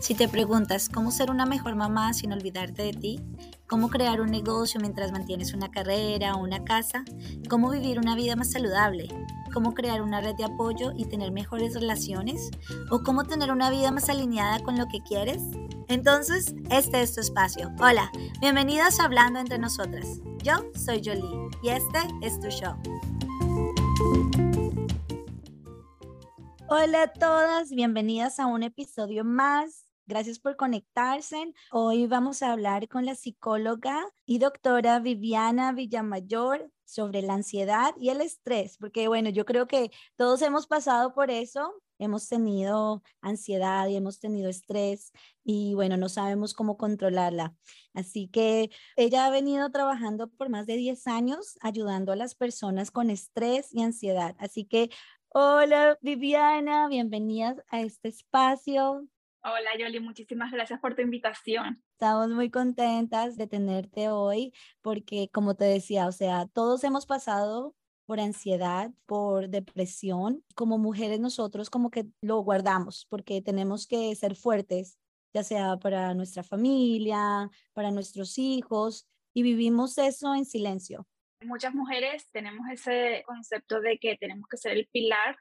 Si te preguntas cómo ser una mejor mamá sin olvidarte de ti, cómo crear un negocio mientras mantienes una carrera o una casa, cómo vivir una vida más saludable, cómo crear una red de apoyo y tener mejores relaciones, o cómo tener una vida más alineada con lo que quieres, entonces este es tu espacio. Hola, bienvenidas a Hablando entre nosotras. Yo soy Jolie y este es tu show. Hola a todas, bienvenidas a un episodio más Gracias por conectarse. Hoy vamos a hablar con la psicóloga y doctora Viviana Villamayor sobre la ansiedad y el estrés, porque bueno, yo creo que todos hemos pasado por eso, hemos tenido ansiedad y hemos tenido estrés y bueno, no sabemos cómo controlarla. Así que ella ha venido trabajando por más de 10 años ayudando a las personas con estrés y ansiedad. Así que, hola Viviana, bienvenida a este espacio. Hola Yoli, muchísimas gracias por tu invitación. Estamos muy contentas de tenerte hoy porque, como te decía, o sea, todos hemos pasado por ansiedad, por depresión. Como mujeres nosotros como que lo guardamos porque tenemos que ser fuertes, ya sea para nuestra familia, para nuestros hijos, y vivimos eso en silencio. Muchas mujeres tenemos ese concepto de que tenemos que ser el pilar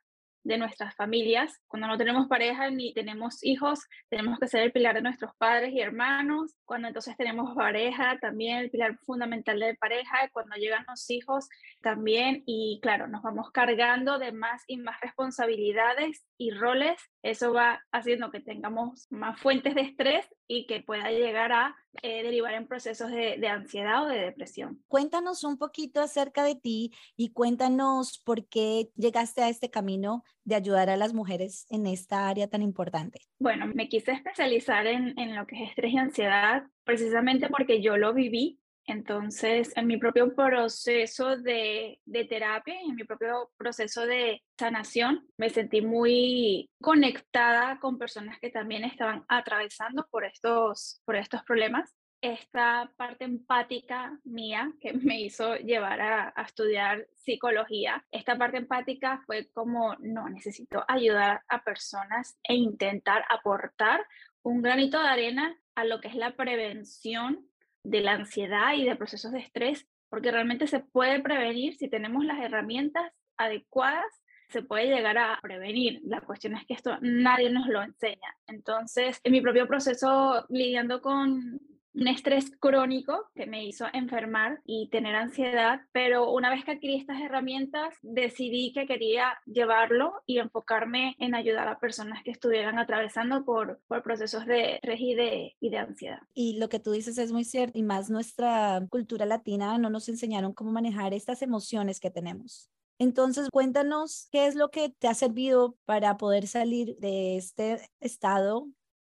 de nuestras familias. Cuando no tenemos pareja ni tenemos hijos, tenemos que ser el pilar de nuestros padres y hermanos. Cuando entonces tenemos pareja, también el pilar fundamental de pareja. Cuando llegan los hijos, también. Y claro, nos vamos cargando de más y más responsabilidades y roles. Eso va haciendo que tengamos más fuentes de estrés y que pueda llegar a eh, derivar en procesos de, de, ansiedad o de depresión. Cuéntanos un poquito acerca de ti y cuéntanos por qué llegaste a este camino de ayudar a las mujeres en esta área tan importante. Bueno, me quise especializar en, en lo que es estrés y ansiedad precisamente porque yo lo viví entonces, en mi propio proceso de, terapia, en mi propio proceso de sanación, me sentí muy conectada con personas que también estaban atravesando por estos, por estos problemas. Esta parte empática mía que me hizo llevar a, a estudiar psicología, esta parte empática fue como, no, necesito ayudar a personas e intentar aportar un granito de arena a lo que es la prevención de la ansiedad y de procesos de estrés, porque realmente se puede prevenir si tenemos las herramientas adecuadas, se puede llegar a prevenir. La cuestión es que esto nadie nos lo enseña. Entonces, en mi propio proceso lidiando con un estrés crónico que me hizo enfermar y tener ansiedad, pero una vez que adquirí estas herramientas, decidí que quería llevarlo y enfocarme en ayudar a personas que estuvieran atravesando por, por procesos de estrés y de, y de ansiedad. Y lo que tú dices es muy cierto, y más nuestra cultura latina no nos enseñaron cómo manejar estas emociones que tenemos. Entonces, cuéntanos qué es lo que te ha servido para poder salir de este estado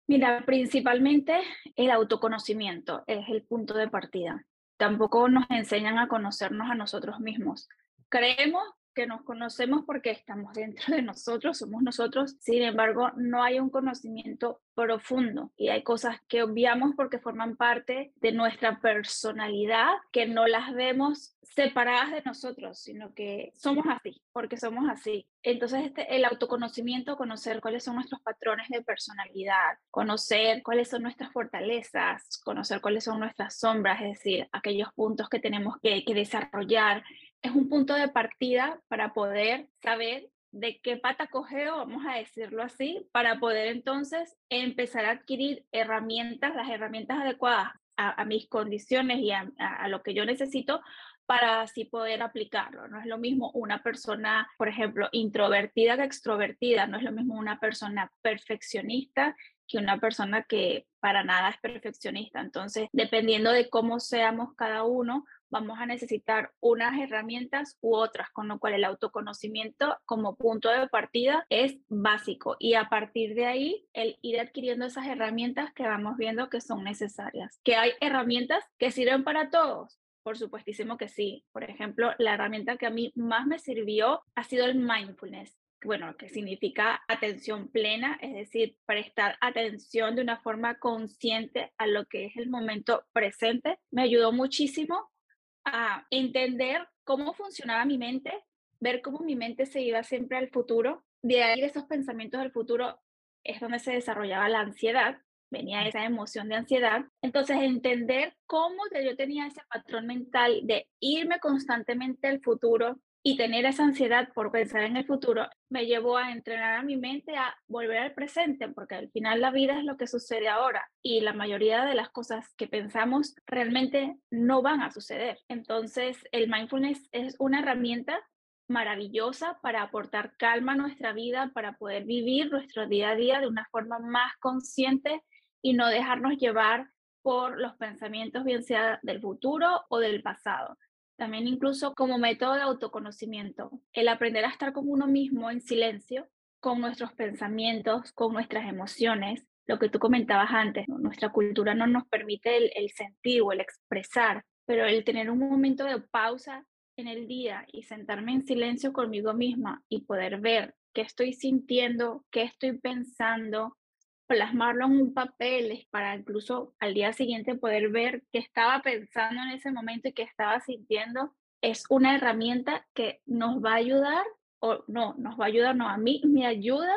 Mira, principalmente el autoconocimiento es el punto de partida. Tampoco nos enseñan a conocernos a nosotros mismos. Creemos que nos conocemos porque estamos dentro de nosotros, somos nosotros, sin embargo, no hay un conocimiento profundo y hay cosas que obviamos porque forman parte de nuestra personalidad, que no las vemos separadas de nosotros, sino que somos así, porque somos así. Entonces, este, el autoconocimiento, conocer cuáles son nuestros patrones de personalidad, conocer cuáles son nuestras fortalezas, conocer cuáles son nuestras sombras, es decir, aquellos puntos que tenemos que, que desarrollar, es un punto de partida para poder saber de qué pata cogeo, vamos a decirlo así, para poder entonces empezar a adquirir herramientas, las herramientas adecuadas a, mis condiciones y a, a, lo que yo necesito para así poder aplicarlo. No es lo mismo una persona, por ejemplo, introvertida que extrovertida, no es lo mismo una persona perfeccionista que una persona que para nada es perfeccionista. Entonces, dependiendo de cómo seamos cada uno, vamos a necesitar unas herramientas u otras, con lo cual el autoconocimiento como punto de partida es básico y a partir de ahí el ir adquiriendo esas herramientas que vamos viendo que son necesarias. Que hay herramientas que sirven para todos. Por supuestísimo que sí. Por ejemplo, la herramienta que a mí más me sirvió ha sido el mindfulness. bueno, que significa atención plena, es decir, prestar atención de una forma consciente a lo que es el momento presente, me ayudó muchísimo a entender cómo funcionaba mi mente, ver cómo mi mente se iba siempre al futuro. De ahí, esos pensamientos del futuro, es donde se desarrollaba la ansiedad, venía esa emoción de ansiedad. Entonces, entender cómo yo tenía ese patrón mental de irme constantemente al futuro y tener esa ansiedad por pensar en el futuro me llevó a entrenar a mi mente a volver al presente, porque al final la vida es lo que sucede ahora y la mayoría de las cosas que pensamos realmente no van a suceder. Entonces, el mindfulness es una herramienta maravillosa para aportar calma a nuestra vida, para poder vivir nuestro día a día de una forma más consciente y no dejarnos llevar por los pensamientos, bien sea del futuro o del pasado. También incluso como método de autoconocimiento, el aprender a estar con uno mismo en silencio, con nuestros pensamientos, con nuestras emociones, lo que tú comentabas antes, nuestra cultura no nos permite el, el sentir o el expresar, pero el tener un momento de pausa en el día y sentarme en silencio conmigo misma y poder ver qué estoy sintiendo, qué estoy pensando, plasmarlo en un papel para incluso al día siguiente poder ver qué estaba pensando en ese momento y qué estaba sintiendo, es una herramienta que nos va a ayudar, o no, nos va a ayudar, no, a mí me ayuda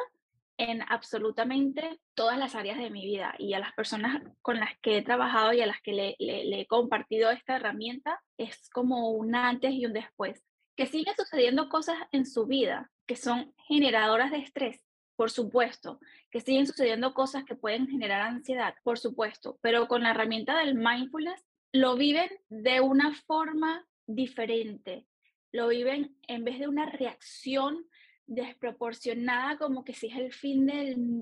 en absolutamente todas las áreas de mi vida y a las personas con las que he trabajado y a las que le, le, he compartido esta herramienta, es como un antes y un después. Que siguen sucediendo cosas en su vida que son generadoras de estrés, por supuesto, que siguen sucediendo cosas que pueden generar ansiedad, por supuesto, pero con la herramienta del mindfulness lo viven de una forma diferente, lo viven en vez de una reacción desproporcionada como que si es el fin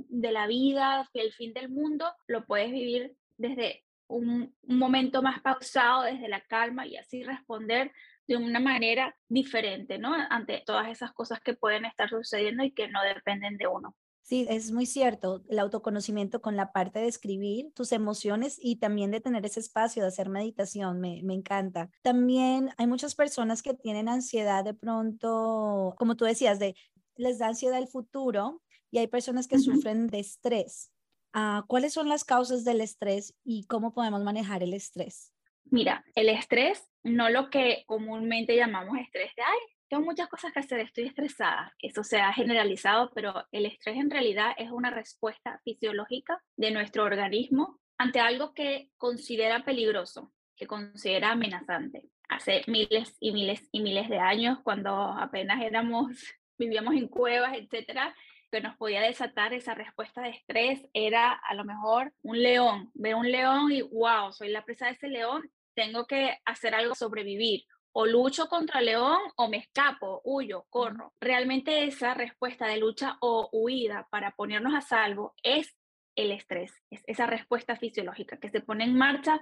de la vida, el fin del mundo, lo puedes vivir desde un, momento más pausado, desde la calma y así responder de una manera diferente, ¿no? Ante todas esas cosas que pueden estar sucediendo y que no dependen de uno. Sí, es muy cierto, el autoconocimiento con la parte de escribir tus emociones y también de tener ese espacio de hacer meditación, me, me, encanta. También hay muchas personas que tienen ansiedad de pronto, como tú decías, de les da ansiedad el futuro y hay personas que sufren de estrés. Uh, ¿Cuáles son las causas del estrés y cómo podemos manejar el estrés? Mira, el estrés, no lo que comúnmente llamamos estrés de, ay, tengo muchas cosas que hacer, estoy estresada. Eso se ha generalizado, pero el estrés en realidad es una respuesta fisiológica de nuestro organismo ante algo que considera peligroso, que considera amenazante. Hace miles y miles y miles de años, cuando apenas éramos, vivíamos en cuevas, etcétera, que nos podía desatar esa respuesta de estrés era a lo mejor un león, ver un león y wow, soy la presa de ese león, tengo que hacer algo sobrevivir. O lucho contra el león o me escapo, huyo, corro. Realmente esa respuesta de lucha o huida para ponernos a salvo es el estrés, es esa respuesta fisiológica que se pone en marcha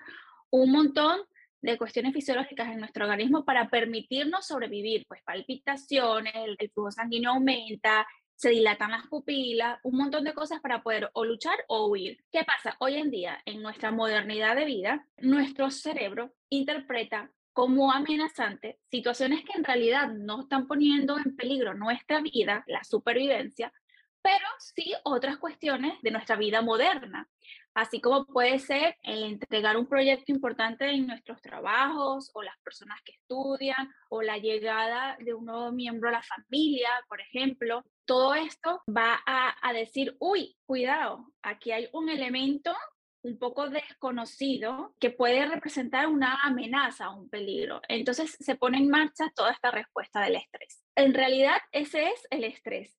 un montón de cuestiones fisiológicas en nuestro organismo para permitirnos sobrevivir, pues palpitaciones, el, el flujo sanguíneo aumenta, se dilatan las pupilas, un montón de cosas para poder o luchar o huir. ¿Qué pasa? Hoy en día, en nuestra modernidad de vida, nuestro cerebro interpreta como amenazante situaciones que en realidad no están poniendo en peligro nuestra vida, la supervivencia, pero sí otras cuestiones de nuestra vida moderna así como puede ser el entregar un proyecto importante en nuestros trabajos o las personas que estudian o la llegada de un nuevo miembro a la familia, por ejemplo. Todo esto va a, a decir, uy, cuidado, aquí hay un elemento un poco desconocido que puede representar una amenaza o un peligro. Entonces se pone en marcha toda esta respuesta del estrés. En realidad ese es el estrés.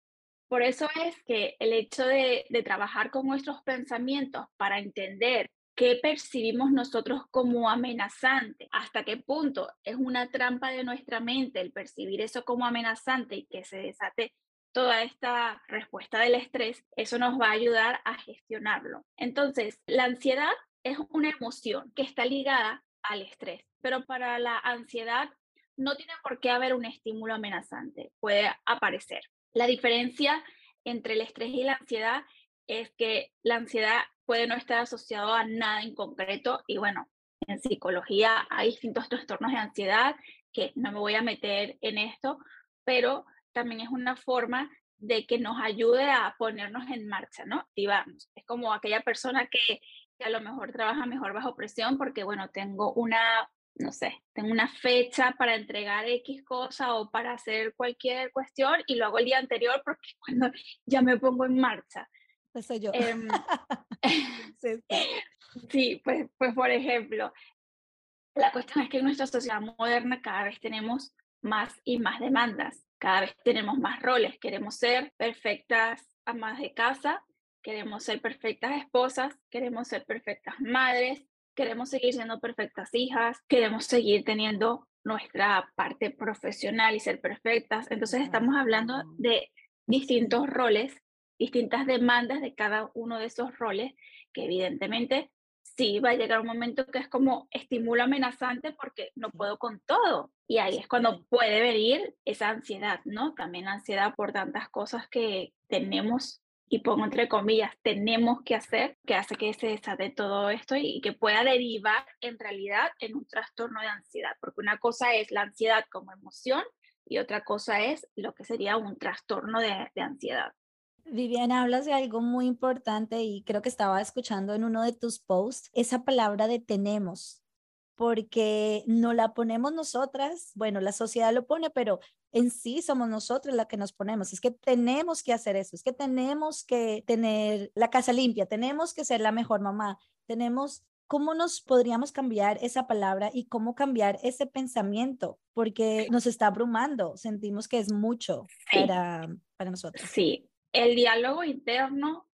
Por eso es que el hecho de, trabajar con nuestros pensamientos para entender qué percibimos nosotros como amenazante, hasta qué punto es una trampa de nuestra mente el percibir eso como amenazante y que se desate toda esta respuesta del estrés, eso nos va a ayudar a gestionarlo. Entonces, la ansiedad es una emoción que está ligada al estrés, pero para la ansiedad no tiene por qué haber un estímulo amenazante, puede aparecer. La diferencia entre el estrés y la ansiedad es que la ansiedad puede no estar asociado a nada en concreto y bueno, en psicología hay distintos trastornos de ansiedad que no me voy a meter en esto, pero también es una forma de que nos ayude a ponernos en marcha, ¿no? Activarnos. Es como aquella persona que, que a lo mejor trabaja mejor bajo presión porque, bueno, tengo una, no sé, tengo una fecha para entregar X cosa o para hacer cualquier cuestión y lo hago el día anterior porque cuando ya me pongo en marcha. Eso yo. Em, sí, pues, pues por ejemplo, la cuestión es que en nuestra sociedad moderna cada vez tenemos más y más demandas, cada vez tenemos más roles, queremos ser perfectas amas de casa, queremos ser perfectas esposas, queremos ser perfectas madres, queremos seguir siendo perfectas hijas, queremos seguir teniendo nuestra parte profesional y ser perfectas. Entonces estamos hablando de distintos roles, distintas demandas de cada uno de esos roles que evidentemente sí va a llegar un momento que es como estímulo amenazante porque no puedo con todo. Y ahí es cuando puede venir esa ansiedad, ¿no? También ansiedad por tantas cosas que tenemos y pongo entre comillas, tenemos que hacer, que hace que se desate todo esto y, que pueda derivar en realidad en un trastorno de ansiedad, porque una cosa es la ansiedad como emoción y otra cosa es lo que sería un trastorno de, de ansiedad. Viviana, hablas de algo muy importante y creo que estaba escuchando en uno de tus posts esa palabra de tenemos, porque no la ponemos nosotras, bueno, la sociedad lo pone, pero en sí somos nosotros la que nos ponemos. Es que tenemos que hacer eso, es que tenemos que tener la casa limpia, tenemos que ser la mejor mamá, tenemos ¿cómo nos podríamos cambiar esa palabra y cómo cambiar ese pensamiento? Porque nos está abrumando, sentimos que es mucho para, para nosotros. Sí, el diálogo interno,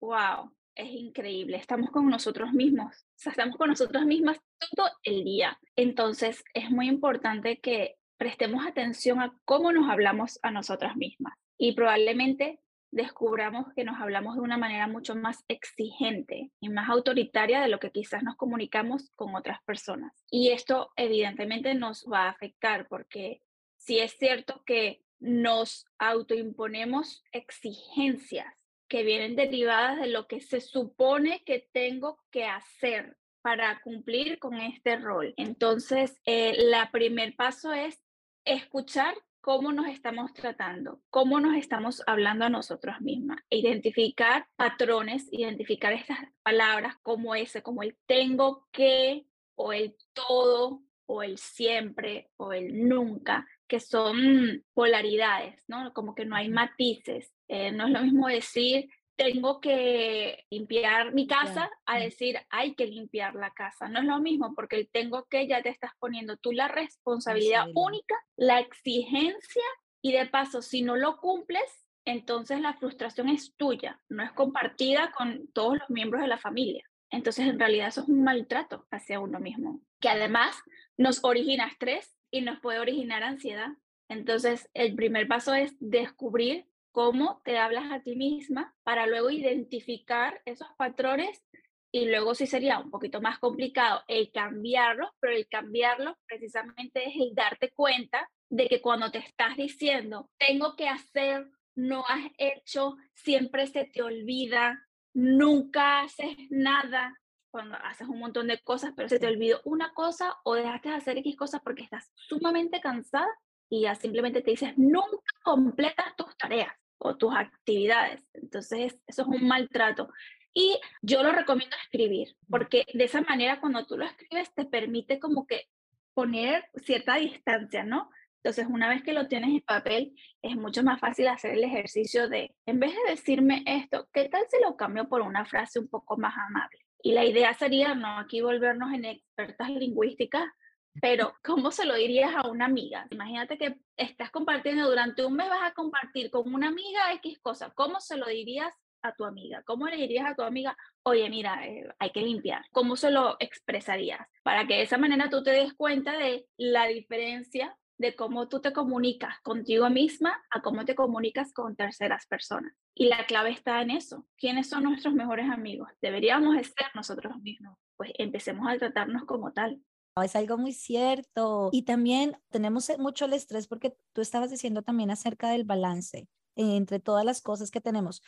wow, es increíble. Estamos con nosotros mismos, estamos con nosotros mismas todo el día. Entonces, es muy importante que prestemos atención a cómo nos hablamos a nosotras mismas y probablemente descubramos que nos hablamos de una manera mucho más exigente y más autoritaria de lo que quizás nos comunicamos con otras personas. Y esto evidentemente nos va a afectar porque si es cierto que nos autoimponemos exigencias que vienen derivadas de lo que se supone que tengo que hacer para cumplir con este rol. Entonces, eh, la primer paso es escuchar cómo nos estamos tratando, cómo nos estamos hablando a nosotros mismas, identificar patrones, identificar estas palabras como ese, como el tengo que o el todo o el siempre o el nunca, que son polaridades, ¿no? Como que no hay matices. Eh, no es lo mismo decir, tengo que limpiar mi casa a decir, hay que limpiar la casa. No es lo mismo porque el tengo que ya te estás poniendo tú la responsabilidad única, la exigencia y de paso, si no lo cumples, entonces la frustración es tuya, no es compartida con todos los miembros de la familia. Entonces, en realidad, eso es un maltrato hacia uno mismo, que además nos origina estrés y nos puede originar ansiedad. Entonces, el primer paso es descubrir cómo te hablas a ti misma para luego identificar esos patrones y luego sí sería un poquito más complicado el cambiarlo, pero el cambiarlo precisamente es el darte cuenta de que cuando te estás diciendo, tengo que hacer, no has hecho, siempre se te olvida, nunca haces nada, cuando haces un montón de cosas, pero se te olvidó una cosa o dejaste de hacer X cosas porque estás sumamente cansada y ya simplemente te dices, nunca completas tus tareas o tus actividades. Entonces, eso es un maltrato. Y yo lo recomiendo escribir, porque de esa manera cuando tú lo escribes te permite como que poner cierta distancia, ¿no? Entonces, una vez que lo tienes en papel, es mucho más fácil hacer el ejercicio de, en vez de decirme esto, ¿qué tal si lo cambio por una frase un poco más amable? Y la idea sería, no aquí volvernos en expertas lingüísticas, pero ¿cómo se lo dirías a una amiga? Imagínate que estás compartiendo durante un mes, vas a compartir con una amiga X cosa. ¿Cómo se lo dirías a tu amiga? ¿Cómo le dirías a tu amiga, oye, mira, eh, hay que limpiar? ¿Cómo se lo expresarías? Para que de esa manera tú te des cuenta de la diferencia de cómo tú te comunicas contigo misma a cómo te comunicas con terceras personas. Y la clave está en eso. ¿Quiénes son nuestros mejores amigos? Deberíamos ser nosotros mismos. Pues empecemos a tratarnos como tal. Es algo muy cierto. Y también tenemos e, mucho el estrés porque tú estabas diciendo también acerca del balance entre todas las cosas que tenemos.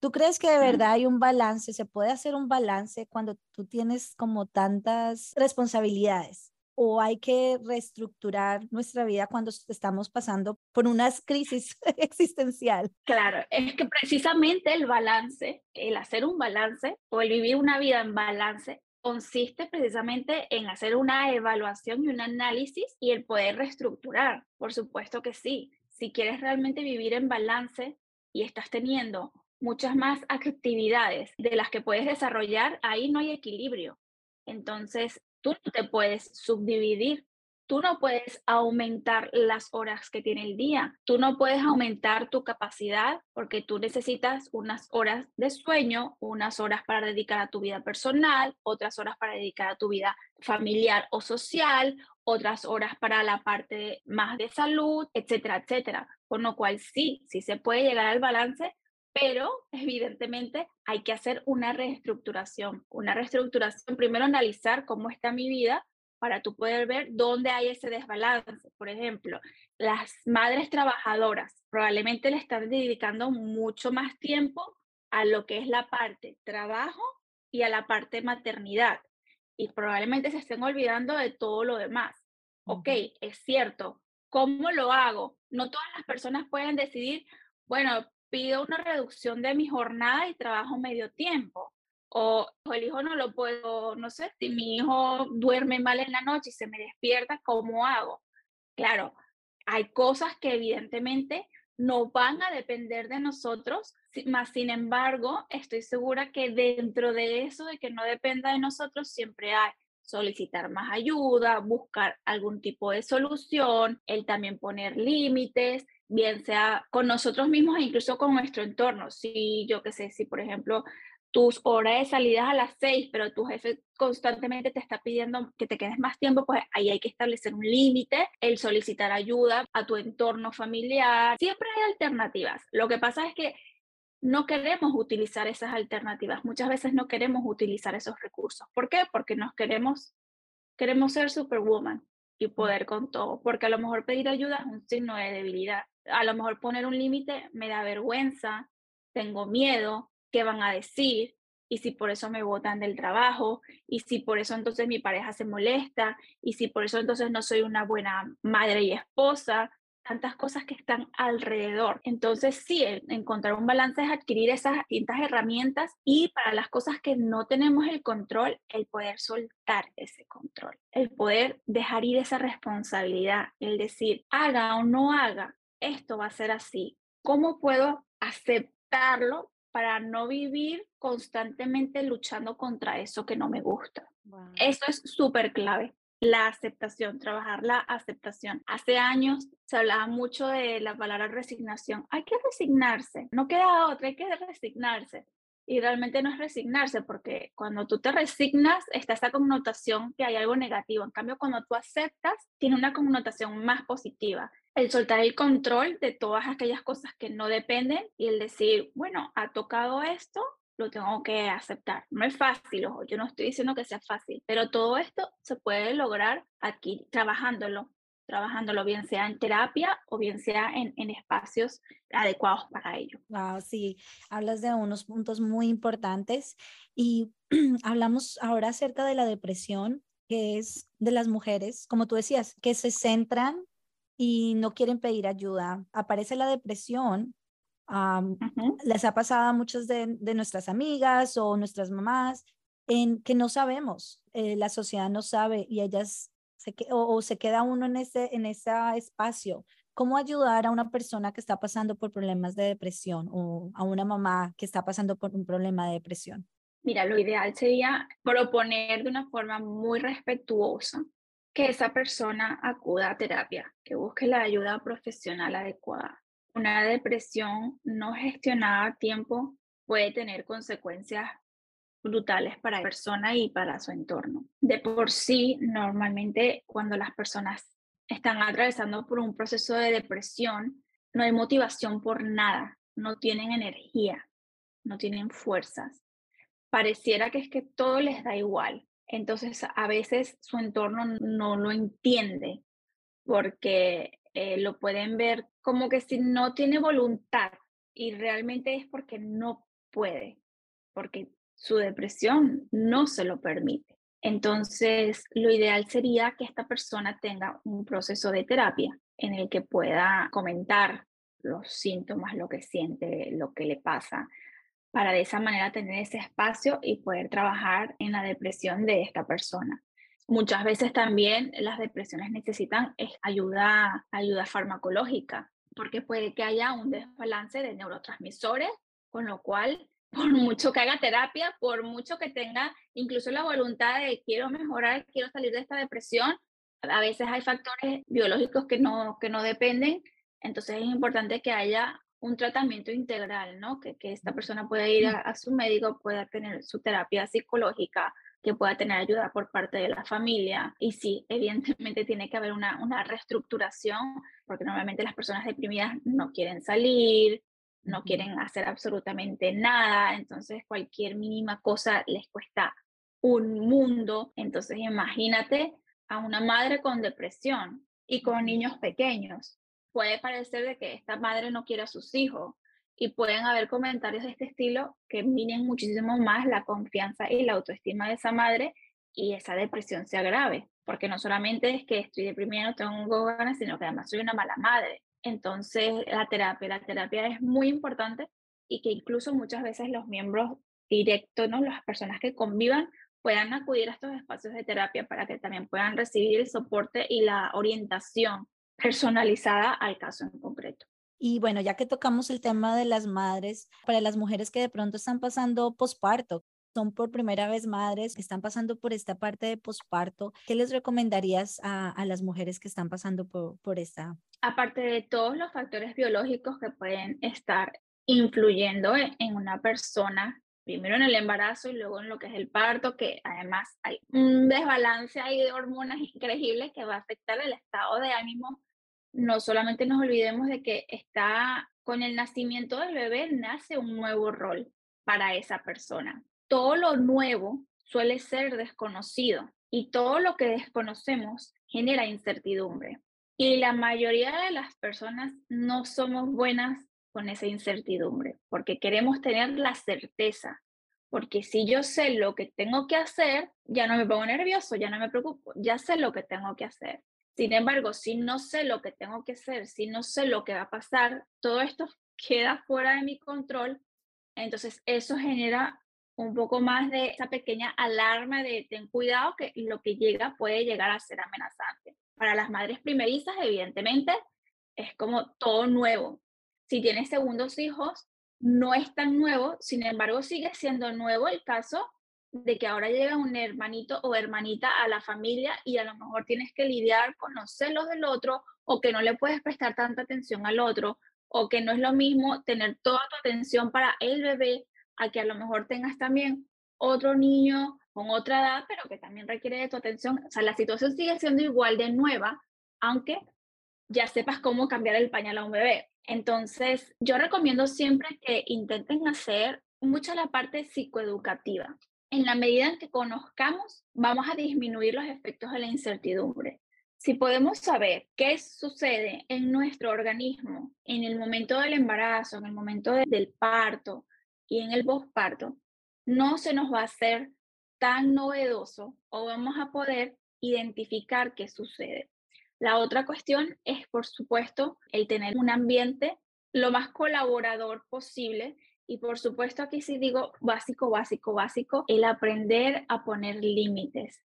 ¿Tú crees que de verdad hay un balance? ¿Se puede hacer un balance cuando tú tienes como tantas responsabilidades? O hay que reestructurar nuestra vida cuando estamos pasando por unas crisis existencial? Claro, es que precisamente el balance, el hacer un balance o el vivir una vida en balance consiste precisamente en hacer una evaluación y un análisis y el poder reestructurar. Por supuesto que sí. Si quieres realmente vivir en balance y estás teniendo muchas más actividades de las que puedes desarrollar, ahí no hay equilibrio. Entonces, tú no te puedes subdividir, tú no puedes aumentar las horas que tiene el día, tú no puedes aumentar tu capacidad porque tú necesitas unas horas de sueño, unas horas para dedicar a tu vida personal, otras horas para dedicar a tu vida familiar o social, otras horas para la parte más de salud, etcétera, etcétera. Con lo cual sí, sí se puede llegar al balance, pero evidentemente hay que hacer una reestructuración. Una reestructuración, primero analizar cómo está mi vida para tú poder ver dónde hay ese desbalance. Por ejemplo, las madres trabajadoras probablemente le están dedicando mucho más tiempo a lo que es la parte trabajo y a la parte maternidad. Y probablemente se estén olvidando de todo lo demás. Ok, es cierto. ¿Cómo lo hago? No todas las personas pueden decidir, bueno, pido una reducción de mi jornada y trabajo medio tiempo. O, el hijo no lo puedo, no sé, si mi hijo duerme mal en la noche y se me despierta, ¿cómo hago? Claro, hay cosas que evidentemente no van a depender de nosotros, más sin embargo, estoy segura que dentro de eso de que no dependa de nosotros, siempre hay solicitar más ayuda, buscar algún tipo de solución, el también poner límites, bien sea con nosotros mismos e incluso con nuestro entorno. Si yo qué sé, si por ejemplo tus horas de salida a las seis, pero tu jefe constantemente te está pidiendo que te quedes más tiempo, pues ahí hay que establecer un límite, el solicitar ayuda a tu entorno familiar. Siempre hay alternativas. Lo que pasa es que no queremos utilizar esas alternativas. Muchas veces no queremos utilizar esos recursos. ¿Por qué? Porque nos queremos, queremos ser superwoman y mm. poder con todo. Porque a lo mejor pedir ayuda es un signo de debilidad a lo mejor poner un límite me da vergüenza, tengo miedo, qué van a decir, y si por eso me botan del trabajo, y si por eso entonces mi pareja se molesta, y si por eso entonces no soy una buena madre y esposa, tantas cosas que están alrededor. Entonces, sí, encontrar un balance es adquirir esas distintas herramientas y para las cosas que no tenemos el control, el poder soltar ese control, el poder dejar ir esa responsabilidad, el decir, haga o no haga, esto va a ser así. ¿Cómo puedo aceptarlo para no vivir constantemente luchando contra eso que no me gusta? Eso es súper clave. La aceptación, trabajar la aceptación. Hace años se hablaba mucho de la palabra resignación. Hay que resignarse, no queda otra, hay que resignarse. Y realmente no es resignarse, porque cuando tú te resignas está esa connotación que hay algo negativo. En cambio, cuando tú aceptas, tiene una connotación más positiva el soltar el control de todas aquellas cosas que no dependen y el decir, bueno, ha tocado esto, lo tengo que aceptar. No es fácil, ojo, yo no estoy diciendo que sea fácil, pero todo esto se puede lograr aquí, trabajándolo, trabajándolo, bien sea en terapia o bien sea en, en espacios adecuados para ello. Wow, sí, hablas de unos puntos muy importantes y hablamos ahora acerca de la depresión, que es de las mujeres, como tú decías, que se centran y no quieren pedir ayuda. Aparece la depresión. Les ha pasado a muchas de, nuestras amigas o nuestras mamás en que no sabemos, eh, la sociedad no sabe y ellas se, o, se queda uno en ese, en ese espacio. ¿Cómo ayudar a una persona que está pasando por problemas de depresión o a una mamá que está pasando por un problema de depresión? Mira, lo ideal sería proponer de una forma muy respetuosa que esa persona acuda a terapia, que busque la ayuda profesional adecuada. Una depresión no gestionada a tiempo puede tener consecuencias brutales para la persona y para su entorno. De por sí, normalmente cuando las personas están atravesando por un proceso de depresión, no hay motivación por nada, no tienen energía, no tienen fuerzas. Pareciera que es que todo les da igual, entonces, a veces su entorno no lo entiende porque eh, lo pueden ver como que si no tiene voluntad y realmente es porque no puede, porque su depresión no se lo permite. Entonces, lo ideal sería que esta persona tenga un proceso de terapia en el que pueda comentar los síntomas, lo que siente, lo que le pasa, para de esa manera tener ese espacio y poder trabajar en la depresión de esta persona. Muchas veces también las depresiones necesitan ayuda, ayuda farmacológica, porque puede que haya un desbalance de neurotransmisores, con lo cual, por mucho que haga terapia, por mucho que tenga incluso la voluntad de quiero mejorar, quiero salir de esta depresión, a veces hay factores biológicos que no, que no dependen, entonces es importante que haya un tratamiento integral, ¿no? Que, que esta persona pueda ir a, a, su médico, pueda tener su terapia psicológica, que pueda tener ayuda por parte de la familia. Y sí, evidentemente tiene que haber una, una reestructuración, porque normalmente las personas deprimidas no quieren salir, no quieren hacer absolutamente nada, entonces cualquier mínima cosa les cuesta un mundo. Entonces imagínate a una madre con depresión y con niños pequeños. Puede parecer de que esta madre no quiere a sus hijos, y pueden haber comentarios de este estilo que minen muchísimo más la confianza y la autoestima de esa madre y esa depresión se agrave, porque no solamente es que estoy deprimida, no tengo ganas, sino que además soy una mala madre. Entonces, la terapia, la terapia es muy importante y que incluso muchas veces los miembros directos, ¿no? las personas que convivan, puedan acudir a estos espacios de terapia para que también puedan recibir el soporte y la orientación personalizada al caso en concreto. Y bueno, ya que tocamos el tema de las madres, para las mujeres que de pronto están pasando posparto, son por primera vez madres, están pasando por esta parte de posparto, ¿qué les recomendarías a, a, las mujeres que están pasando por, por esta? Aparte de todos los factores biológicos que pueden estar influyendo en, en una persona, primero en el embarazo y luego en lo que es el parto, que además hay un desbalance ahí de hormonas increíbles que va a afectar el estado de ánimo no solamente nos olvidemos de que está con el nacimiento del bebé, nace un nuevo rol para esa persona. Todo lo nuevo suele ser desconocido y todo lo que desconocemos genera incertidumbre. Y la mayoría de las personas no somos buenas con esa incertidumbre porque queremos tener la certeza. Porque si yo sé lo que tengo que hacer, ya no me pongo nervioso, ya no me preocupo, ya sé lo que tengo que hacer. Sin embargo, si no sé lo que tengo que hacer, si no sé lo que va a pasar, todo esto queda fuera de mi control. Entonces, eso genera un poco más de esa pequeña alarma de ten cuidado que lo que llega puede llegar a ser amenazante. Para las madres primerizas, evidentemente, es como todo nuevo. Si tienes segundos hijos, no es tan nuevo, sin embargo, sigue siendo nuevo el caso de que ahora llega un hermanito o hermanita a la familia y a lo mejor tienes que lidiar con los celos del otro o que no le puedes prestar tanta atención al otro o que no es lo mismo tener toda tu atención para el bebé a que a lo mejor tengas también otro niño con otra edad, pero que también requiere de tu atención. O sea, la situación sigue siendo igual de nueva, aunque ya sepas cómo cambiar el pañal a un bebé. Entonces, yo recomiendo siempre que intenten hacer mucho la parte psicoeducativa en la medida en que conozcamos, vamos a disminuir los efectos de la incertidumbre. Si podemos saber qué sucede en nuestro organismo en el momento del embarazo, en el momento del parto y en el posparto, no se nos va a hacer tan novedoso o vamos a poder identificar qué sucede. La otra cuestión es, por supuesto, el tener un ambiente lo más colaborador posible y por supuesto aquí sí digo básico, básico, básico, el aprender a poner límites.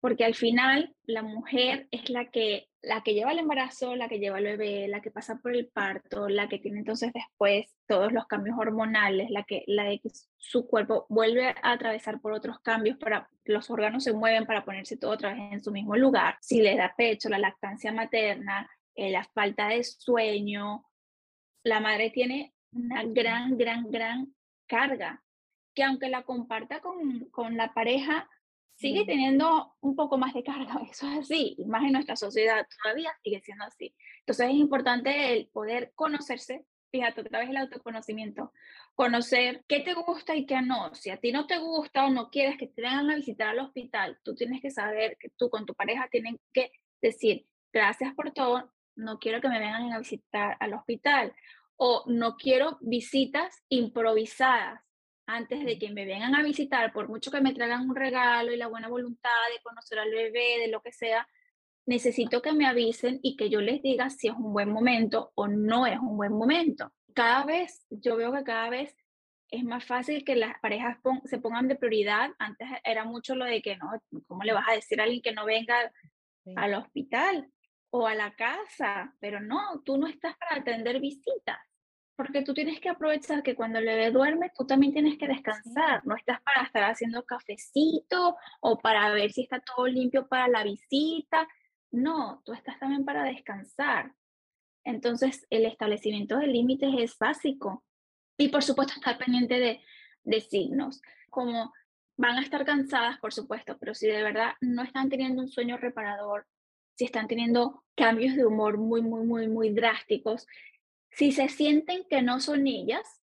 Porque al final la mujer es la que, la que lleva el embarazo, la que lleva el bebé, la que pasa por el parto, la que tiene entonces después todos los cambios hormonales, la que, la de que su cuerpo vuelve a atravesar por otros cambios para los órganos se mueven para ponerse todo otra vez en su mismo lugar. Si le da pecho, la lactancia materna, eh, la falta de sueño, la madre tiene una gran, gran, gran carga, que aunque la comparta con, con la pareja, sigue teniendo un poco más de carga. Eso es así, y más en nuestra sociedad todavía sigue siendo así. Entonces es importante el poder conocerse, fíjate, otra vez el autoconocimiento, conocer qué te gusta y qué no. Si a ti no te gusta o no quieres que te vengan a visitar al hospital, tú tienes que saber que tú con tu pareja tienen que decir, gracias por todo, no quiero que me vengan a visitar al hospital o no quiero visitas improvisadas. antes de que me vengan a visitar, por mucho que me traigan un regalo y la buena voluntad de conocer al bebé, de lo que sea, necesito que me avisen y que yo les diga si es un buen momento o no es un buen momento. Cada vez, yo veo que cada vez es más fácil que las parejas se pongan de prioridad. Antes era mucho lo de que no, ¿cómo le vas a decir a alguien que no venga al hospital o a la casa? Pero no, tú no estás para atender visitas porque tú tienes que aprovechar que cuando el bebé duerme, tú también tienes que descansar, no estás para estar haciendo cafecito o para ver si está todo limpio para la visita, no, tú estás también para descansar. Entonces, el establecimiento de límites es básico. Y por supuesto estar pendiente de, de signos, como van a estar cansadas, por supuesto, pero si de verdad no están teniendo un sueño reparador, si están teniendo cambios de humor muy, muy, muy, muy drásticos, si se sienten que no son ellas,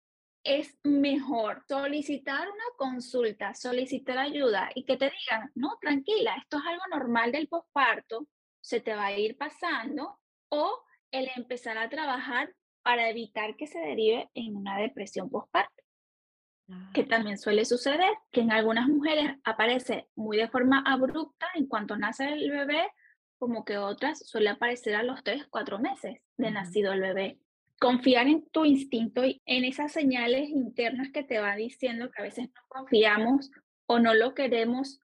es mejor solicitar una consulta, solicitar ayuda y que te digan, no, tranquila, esto es algo normal del posparto, se te va a ir pasando, o el empezar a trabajar para evitar que se derive en una depresión postparto, que ah. también suele suceder, que en algunas mujeres aparece muy de forma abrupta en cuanto nace el bebé, como que otras suele aparecer a los 3, 4 meses de nacido el bebé confiar en tu instinto y en esas señales internas que te va diciendo que a veces no confiamos o no lo queremos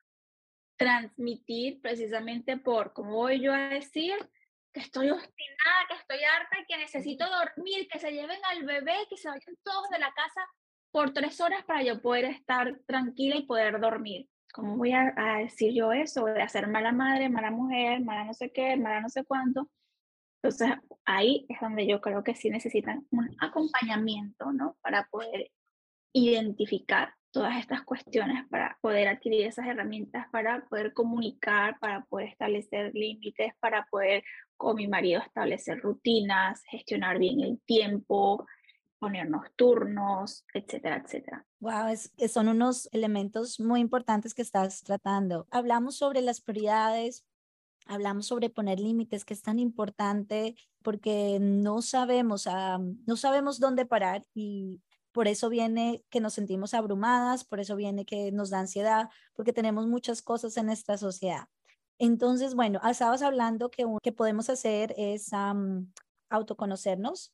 transmitir precisamente por, como voy yo a decir, que estoy obstinada, que estoy harta que necesito dormir, que se lleven al bebé, que se vayan todos de la casa por tres horas para yo poder estar tranquila y poder dormir. ¿Cómo voy a, a decir yo eso? De hacer mala madre, mala mujer, mala no sé qué, mala no sé cuánto. Entonces, ahí es donde yo creo que sí necesitan un acompañamiento, ¿no? Para poder identificar todas estas cuestiones, para poder adquirir esas herramientas, para poder comunicar, para poder establecer límites, para poder con mi marido establecer rutinas, gestionar bien el tiempo, ponernos turnos, etcétera, etcétera. Wow, es, son unos elementos muy importantes que estás tratando. Hablamos sobre las prioridades, hablamos sobre poner límites, que es tan importante porque no sabemos, no sabemos dónde parar y por eso viene que nos sentimos abrumadas, por eso viene que nos da ansiedad, porque tenemos muchas cosas en nuestra sociedad. Entonces, bueno, estabas hablando que que podemos hacer es autoconocernos.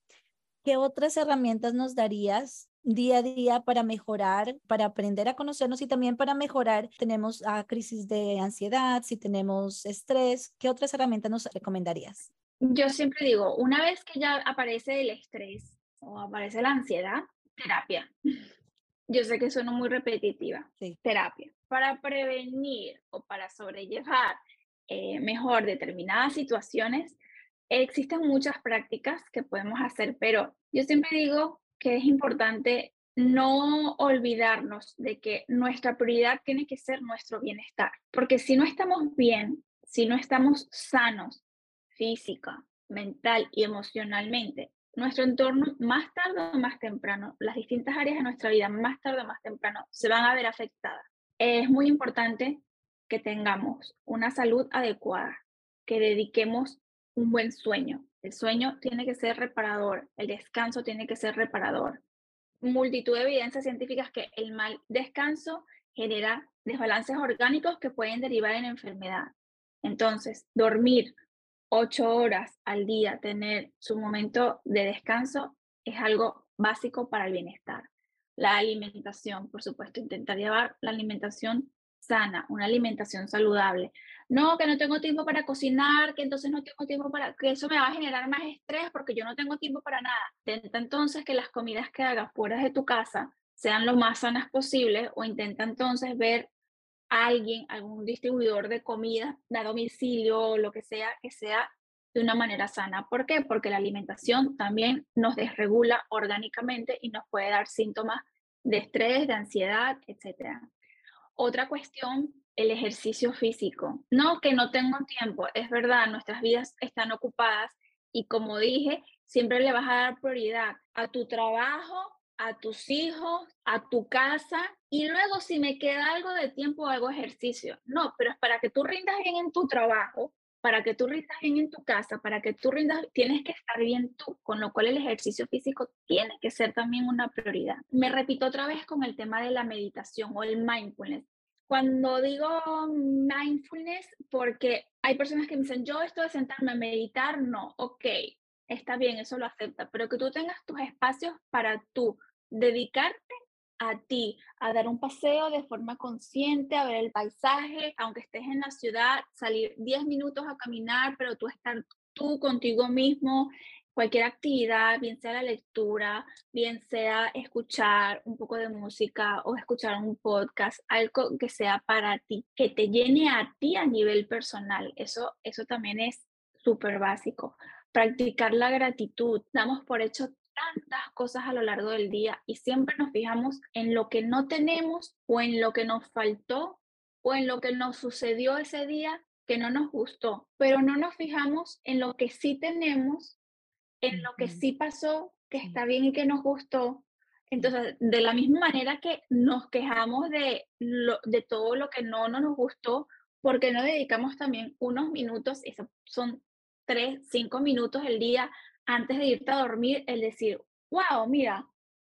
¿Qué otras herramientas nos darías día a día para mejorar, para aprender a conocernos y también para mejorar. Tenemos a crisis de ansiedad, si tenemos estrés, ¿qué otras herramientas nos recomendarías? Yo siempre digo, una vez que ya aparece el estrés o aparece la ansiedad, terapia. Yo sé que suena muy repetitiva. Sí. Terapia. Para prevenir o para sobrellevar eh, mejor determinadas situaciones, existen muchas prácticas que podemos hacer, pero yo siempre digo que es importante no olvidarnos de que nuestra prioridad tiene que ser nuestro bienestar, porque si no estamos bien, si no estamos sanos física, mental y emocionalmente, nuestro entorno más tarde o más temprano, las distintas áreas de nuestra vida más tarde o más temprano se van a ver afectadas. Es muy importante que tengamos una salud adecuada, que dediquemos un buen sueño, el sueño tiene que ser reparador, el descanso tiene que ser reparador. Multitud de evidencias científicas que el mal descanso genera desbalances orgánicos que pueden derivar en enfermedad. Entonces, dormir ocho horas al día, tener su momento de descanso, es algo básico para el bienestar. La alimentación, por supuesto, intentar llevar la alimentación sana, una alimentación saludable. No, que no tengo tiempo para cocinar, que entonces no tengo tiempo para, que eso me va a generar más estrés porque yo no tengo tiempo para nada. Intenta entonces que las comidas que hagas fuera de tu casa sean lo más sanas posible o intenta entonces ver a alguien, algún distribuidor de comida a domicilio, lo que sea, que sea de una manera sana. ¿Por qué? Porque la alimentación también nos desregula orgánicamente y nos puede dar síntomas de estrés, de ansiedad, etcétera. Otra cuestión, el ejercicio físico. No que no tengo tiempo, es verdad, nuestras vidas están ocupadas y como dije, siempre le vas a dar prioridad a tu trabajo, a tus hijos, a tu casa y luego si me queda algo de tiempo hago ejercicio. No, pero es para que tú rindas bien en tu trabajo, para que tú rindas bien en tu casa, para que tú rindas, tienes que estar bien tú, con lo cual el ejercicio físico tiene que ser también una prioridad. Me repito otra vez con el tema de la meditación o el mindfulness. Cuando digo mindfulness, porque hay personas que me dicen, yo esto de sentarme a meditar, no, ok, está bien, eso lo acepta, pero que tú tengas tus espacios para tú dedicarte a ti, a dar un paseo de forma consciente, a ver el paisaje, aunque estés en la ciudad, salir 10 minutos a caminar, pero tú estar tú contigo mismo, cualquier actividad, bien sea la lectura, bien sea escuchar un poco de música o escuchar un podcast, algo que sea para ti, que te llene a ti a nivel personal. Eso, eso también es súper básico. Practicar la gratitud. Damos por hecho tantas cosas a lo largo del día y siempre nos fijamos en lo que no tenemos o en lo que nos faltó o en lo que nos sucedió ese día que no nos gustó, pero no nos fijamos en lo que sí tenemos, en lo que sí pasó, que está bien y que nos gustó. Entonces, de la misma manera que nos quejamos de, lo, de todo lo que no, no nos gustó, porque no dedicamos también unos minutos, esos son tres, cinco minutos el día antes de irte a dormir, el decir, wow, mira,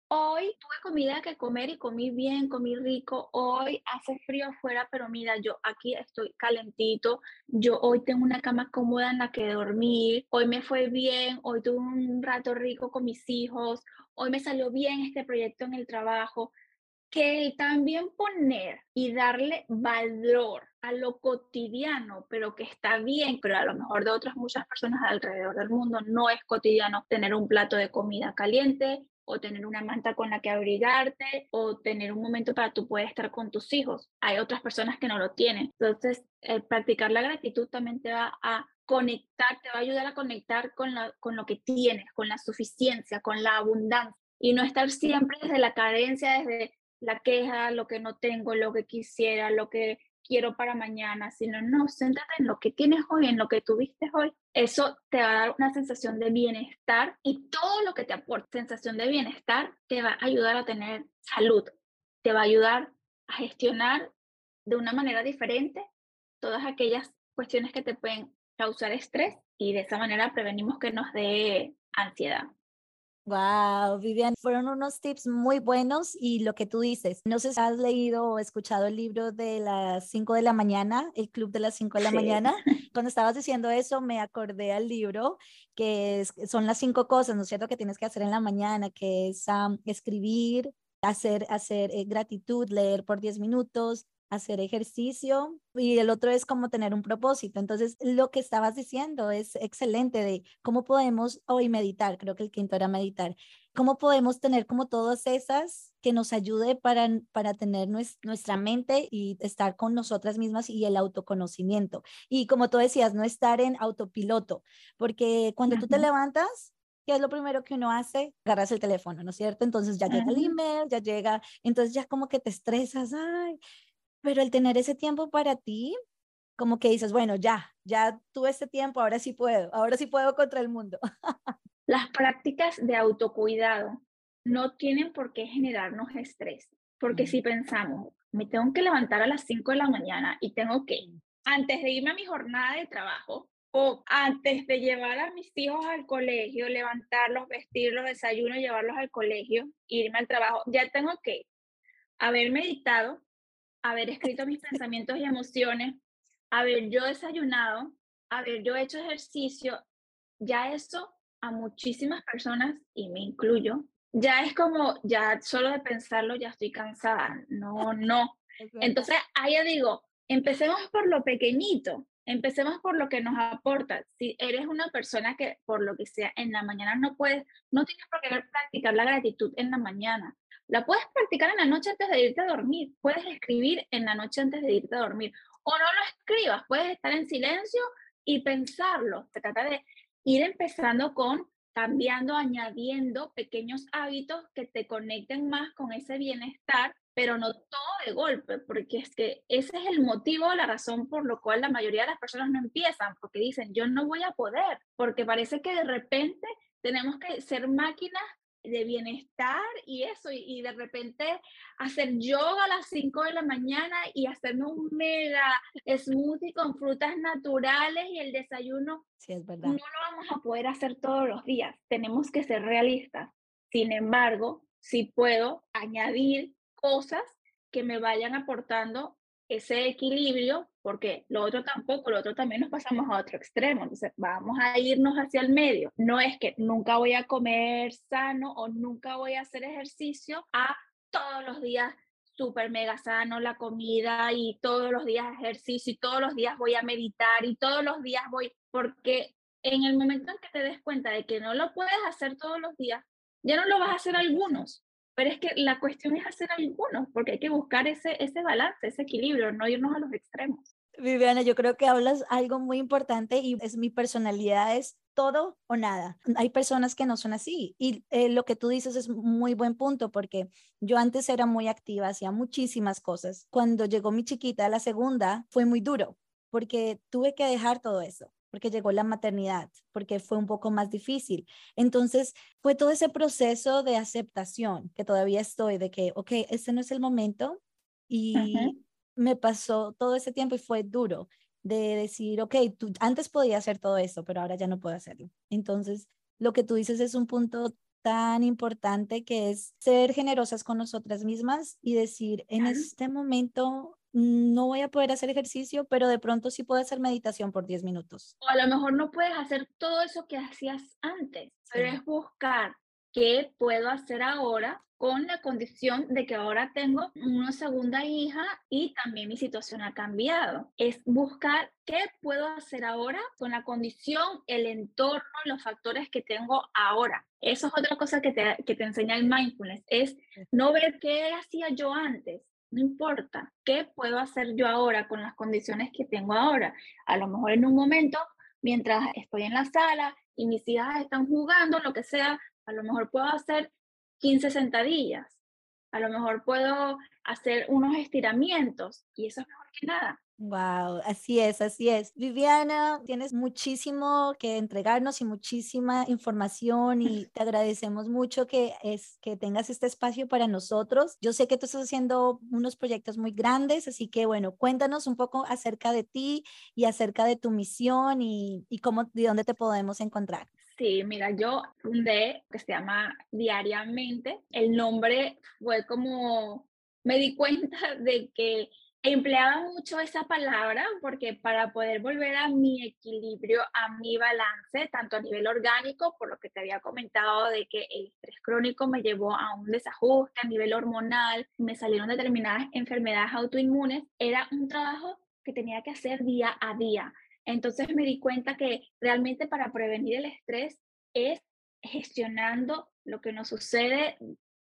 hoy tuve comida que comer y comí bien, comí rico, hoy hace frío afuera, pero mira, yo aquí estoy calentito, yo hoy tengo una cama cómoda en la que dormir, hoy me fue bien, hoy tuve un rato rico con mis hijos, hoy me salió bien este proyecto en el trabajo que también poner y darle valor a lo cotidiano, pero que está bien, pero a lo mejor de otras muchas personas alrededor del mundo no es cotidiano tener un plato de comida caliente o tener una manta con la que abrigarte o tener un momento para tú poder estar con tus hijos. Hay otras personas que no lo tienen. Entonces, practicar la gratitud también te va a conectar, te va a ayudar a conectar con, la, con lo que tienes, con la suficiencia, con la abundancia y no estar siempre desde la carencia, desde la queja, lo que no tengo, lo que quisiera, lo que quiero para mañana, sino no, céntrate en lo que tienes hoy, en lo que tuviste hoy. Eso te va a dar una sensación de bienestar y todo lo que te aporte sensación de bienestar te va a ayudar a tener salud, te va a ayudar a gestionar de una manera diferente todas aquellas cuestiones que te pueden causar estrés y de esa manera prevenimos que nos dé ansiedad. Wow, Vivian, fueron unos tips muy buenos y lo que tú dices, no sé si has leído o escuchado el libro de las 5 de la mañana, el club de las 5 de la mañana. Cuando estabas diciendo eso, me acordé al libro que son las cinco cosas, ¿no es cierto?, que tienes que hacer en la mañana, que es escribir, hacer, hacer eh, gratitud, leer por 10 minutos, hacer ejercicio y el otro es como tener un propósito. Entonces, lo que estabas diciendo es excelente de cómo podemos hoy meditar, creo que el quinto era meditar, cómo podemos tener como todas esas que nos ayude para, para tener nuestra mente y estar con nosotras mismas y el autoconocimiento. Y como tú decías, no estar en autopiloto, porque cuando tú te levantas, ¿qué es lo primero que uno hace? Agarras el teléfono, ¿no es cierto? Entonces ya llega el email, ya llega, entonces ya como que te estresas, ay, pero el tener ese tiempo para ti, como que dices, bueno, ya, ya tuve este tiempo, ahora sí puedo, ahora sí puedo contra el mundo. Las prácticas de autocuidado no tienen por qué generarnos estrés, porque si pensamos, me tengo que levantar a las 5 de la mañana y tengo que, antes de irme a mi jornada de trabajo o antes de llevar a mis hijos al colegio, levantarlos, vestirlos, desayuno, llevarlos al colegio, irme al trabajo, ya tengo que haber meditado, haber escrito mis pensamientos y emociones, haber yo desayunado, haber yo hecho ejercicio, ya eso a muchísimas personas, y me incluyo, ya es como, ya solo de pensarlo ya estoy cansada. No, no. Entonces, ahí yo digo, empecemos por lo pequeñito, empecemos por lo que nos aporta. Si eres una persona que, por lo que sea, en la mañana no puedes, no tienes por qué practicar la gratitud en la mañana. La puedes practicar en la noche antes de irte a dormir. Puedes escribir en la noche antes de irte a dormir. O no lo escribas, puedes estar en silencio y pensarlo. Se trata de ir empezando con cambiando, añadiendo pequeños hábitos que te conecten más con ese bienestar, pero no todo de golpe, porque es que ese es el motivo, la razón por lo cual la mayoría de las personas no empiezan, porque dicen, yo no voy a poder, porque parece que de repente tenemos que ser máquinas de bienestar y eso, y, de repente hacer yoga a las 5 de la mañana y hacerme un mega smoothie con frutas naturales y el desayuno. Sí, es verdad. No lo vamos a poder hacer todos los días, tenemos que ser realistas. Sin embargo, sí puedo añadir cosas que me vayan aportando ese equilibrio, porque lo otro tampoco, lo otro también nos pasamos a otro extremo. Entonces, vamos a irnos hacia el medio. No es que nunca voy a comer sano o nunca voy a hacer ejercicio a todos los días súper mega sano la comida y todos los días ejercicio y todos los días voy a meditar y todos los días voy, porque en el momento en que te des cuenta de que no lo puedes hacer todos los días, ya no lo vas a hacer algunos. Pero es que la cuestión es hacer algunos, porque hay que buscar ese, ese balance, ese equilibrio, no irnos a los extremos. Viviana, yo creo que hablas algo muy importante y es mi personalidad es todo o nada. Hay personas que no son así y eh, lo que tú dices es muy buen punto porque yo antes era muy activa, hacía muchísimas cosas. Cuando llegó mi chiquita, la segunda, fue muy duro porque tuve que dejar todo eso porque llegó la maternidad, porque fue un poco más difícil. Entonces, fue todo ese proceso de aceptación que todavía estoy, de que, ok, este no es el momento y me pasó todo ese tiempo y fue duro de decir, ok, tú antes podía hacer todo eso, pero ahora ya no puedo hacerlo. Entonces, lo que tú dices es un punto tan importante que es ser generosas con nosotras mismas y decir, en este momento no voy a poder hacer ejercicio, pero de pronto sí puedo hacer meditación por 10 minutos. O a lo mejor no puedes hacer todo eso que hacías antes, pero es buscar qué puedo hacer ahora con la condición de que ahora tengo una segunda hija y también mi situación ha cambiado. Es buscar qué puedo hacer ahora con la condición, el entorno, los factores que tengo ahora. Eso es otra cosa que te, que te enseña el mindfulness, es no ver qué hacía yo antes, no importa, ¿qué puedo hacer yo ahora con las condiciones que tengo ahora? A lo mejor en un momento, mientras estoy en la sala y mis hijas están jugando, lo que sea, a lo mejor puedo hacer 15 sentadillas, a lo mejor puedo hacer unos estiramientos y eso es mejor que nada. Wow, así es, así es. Viviana, tienes muchísimo que entregarnos y muchísima información y te agradecemos mucho que, es, que tengas este espacio para nosotros. Yo sé que tú estás haciendo unos proyectos muy grandes, así que bueno, cuéntanos un poco acerca de ti y acerca de tu misión y, y cómo, de dónde te podemos encontrar. Sí, mira, yo fundé que se llama Diariamente. El nombre fue como, me di cuenta de que empleaba mucho esa palabra porque para poder volver a mi equilibrio, a mi balance, tanto a nivel orgánico, por lo que te había comentado de que el estrés crónico me llevó a un desajuste a nivel hormonal, me salieron determinadas enfermedades autoinmunes, era un trabajo que tenía que hacer día a día. Entonces me di cuenta que realmente para prevenir el estrés es gestionando lo que nos sucede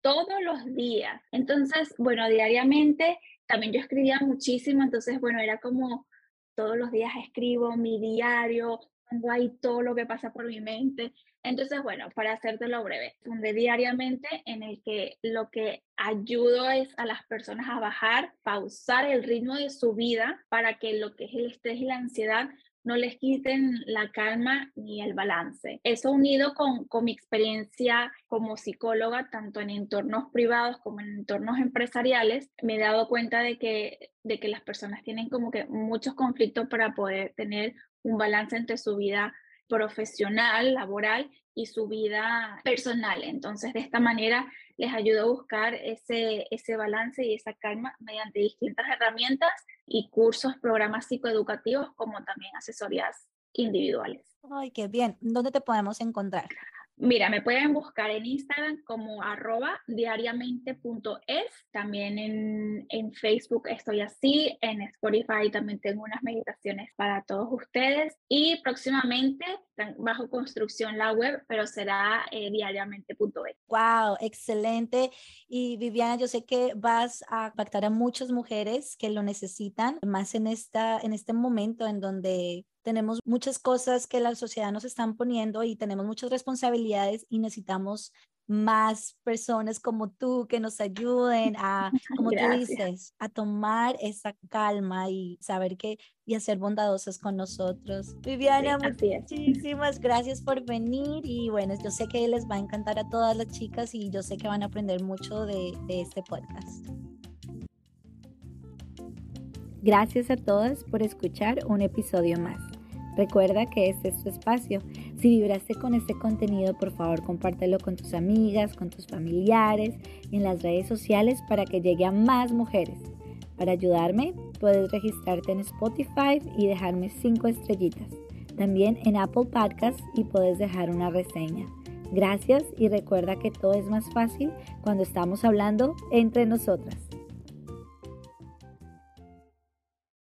todos los días. Entonces, bueno, diariamente también yo escribía muchísimo, entonces, bueno, era como todos los días escribo mi diario, pongo ahí todo lo que pasa por mi mente. Entonces, bueno, para hacértelo breve, fundé diariamente en el que lo que ayudo es a las personas a bajar, pausar el ritmo de su vida para que lo que es el estrés y la ansiedad no les quiten la calma ni el balance. Eso unido con, con mi experiencia como psicóloga, tanto en entornos privados como en entornos empresariales, me he dado cuenta de que, de que las personas tienen como que muchos conflictos para poder tener un balance entre su vida profesional, laboral y su vida personal. Entonces, de esta manera les ayudo a buscar ese, ese balance y esa calma mediante distintas herramientas y cursos, programas psicoeducativos, como también asesorías individuales. Ay, qué bien. ¿Dónde te podemos encontrar? Mira, me pueden buscar en Instagram como arroba diariamente.es, también en, en, Facebook estoy así, en Spotify también tengo unas meditaciones para todos ustedes y próximamente bajo construcción la web, pero será eh. Wow, excelente. Y Viviana, yo sé que vas a impactar a muchas mujeres que lo necesitan, más en, esta, en este momento en donde tenemos muchas cosas que la sociedad nos están poniendo y tenemos muchas responsabilidades y necesitamos más personas como tú que nos ayuden a, como tú dices, a tomar esa calma y saber que y a ser bondadosas con nosotros. Viviana, muchísimas gracias por venir y bueno, yo sé que les va a encantar a todas las chicas y yo sé que van a aprender mucho de, de este podcast. Gracias a todas por escuchar un episodio más. Recuerda que este es tu espacio. Si vibraste con este contenido, por favor compártelo con tus amigas, con tus familiares en las redes sociales para que llegue a más mujeres. Para ayudarme, puedes registrarte en Spotify y dejarme 5 estrellitas. También en Apple Podcasts y puedes dejar una reseña. Gracias y recuerda que todo es más fácil cuando estamos hablando entre nosotras.